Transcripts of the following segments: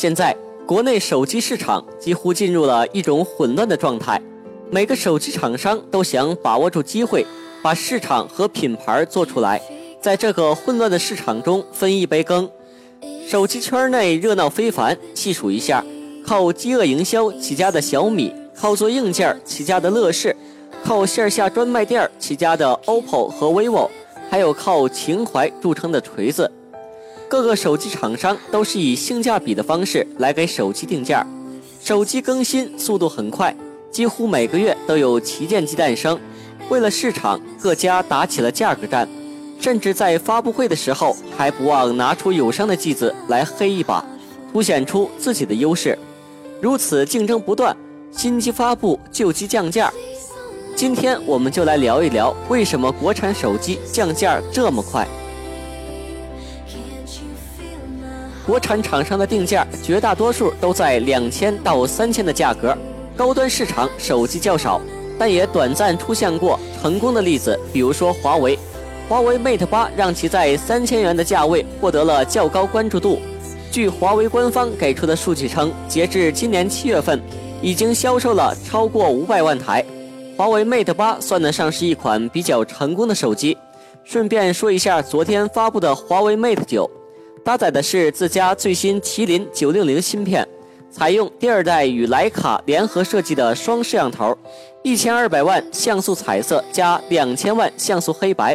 现在国内手机市场几乎进入了一种混乱的状态，每个手机厂商都想把握住机会，把市场和品牌做出来，在这个混乱的市场中分一杯羹。手机圈内热闹非凡，细数一下，靠饥饿营销起家的小米，靠做硬件起家的乐视，靠线下专卖店起家的 OPPO 和 vivo，还有靠情怀著称的锤子。各个手机厂商都是以性价比的方式来给手机定价，手机更新速度很快，几乎每个月都有旗舰机诞生。为了市场，各家打起了价格战。甚至在发布会的时候还不忘拿出友商的机子来黑一把，凸显出自己的优势。如此竞争不断，新机发布，旧机降价。今天我们就来聊一聊，为什么国产手机降价这么快？国产厂商的定价绝大多数都在两千到三千的价格，高端市场手机较少，但也短暂出现过成功的例子，比如说华为。华为 Mate 八让其在三千元的价位获得了较高关注度。据华为官方给出的数据称，截至今年七月份，已经销售了超过五百万台。华为 Mate 八算得上是一款比较成功的手机。顺便说一下，昨天发布的华为 Mate 九，搭载的是自家最新麒麟九六零芯片，采用第二代与徕卡联合设计的双摄像头，一千二百万像素彩色加两千万像素黑白。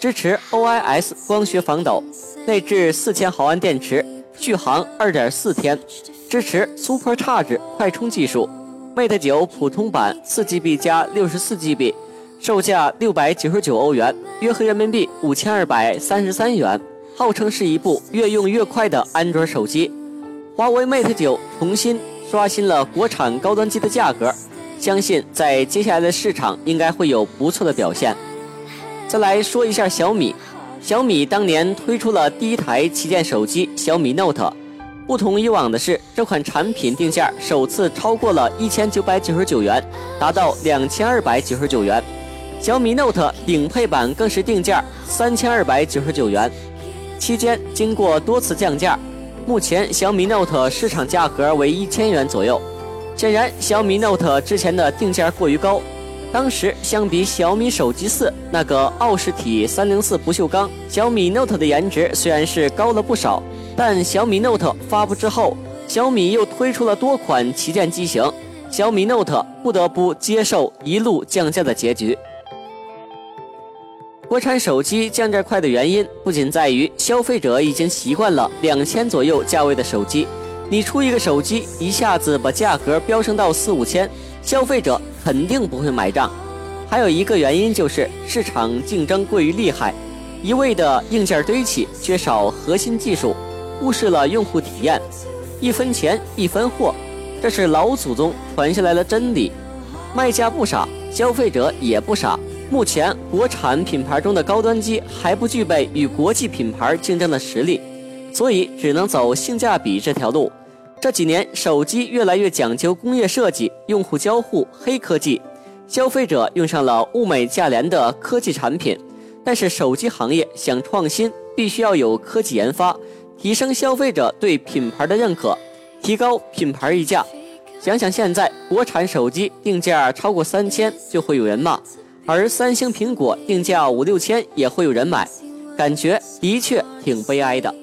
支持 OIS 光学防抖，内置四千毫安电池，续航二点四天，支持 Super Charge 快充技术。Mate 九普通版四 GB 加六十四 GB，售价六百九十九欧元，约合人民币五千二百三十三元，号称是一部越用越快的安卓手机。华为 Mate 九重新刷新了国产高端机的价格，相信在接下来的市场应该会有不错的表现。再来说一下小米，小米当年推出了第一台旗舰手机小米 Note，不同以往的是，这款产品定价首次超过了一千九百九十九元，达到两千二百九十九元。小米 Note 顶配版更是定价三千二百九十九元，期间经过多次降价，目前小米 Note 市场价格为一千元左右。显然，小米 Note 之前的定价过于高。当时相比小米手机四那个奥氏体三零四不锈钢，小米 Note 的颜值虽然是高了不少，但小米 Note 发布之后，小米又推出了多款旗舰机型，小米 Note 不得不接受一路降价的结局。国产手机降价快的原因，不仅在于消费者已经习惯了两千左右价位的手机，你出一个手机一下子把价格飙升到四五千，消费者。肯定不会买账，还有一个原因就是市场竞争过于厉害，一味的硬件堆砌，缺少核心技术，忽视了用户体验，一分钱一分货，这是老祖宗传下来的真理。卖家不傻，消费者也不傻。目前国产品牌中的高端机还不具备与国际品牌竞争的实力，所以只能走性价比这条路。这几年，手机越来越讲究工业设计、用户交互、黑科技，消费者用上了物美价廉的科技产品。但是，手机行业想创新，必须要有科技研发，提升消费者对品牌的认可，提高品牌溢价。想想现在，国产手机定价超过三千就会有人骂，而三星、苹果定价五六千也会有人买，感觉的确挺悲哀的。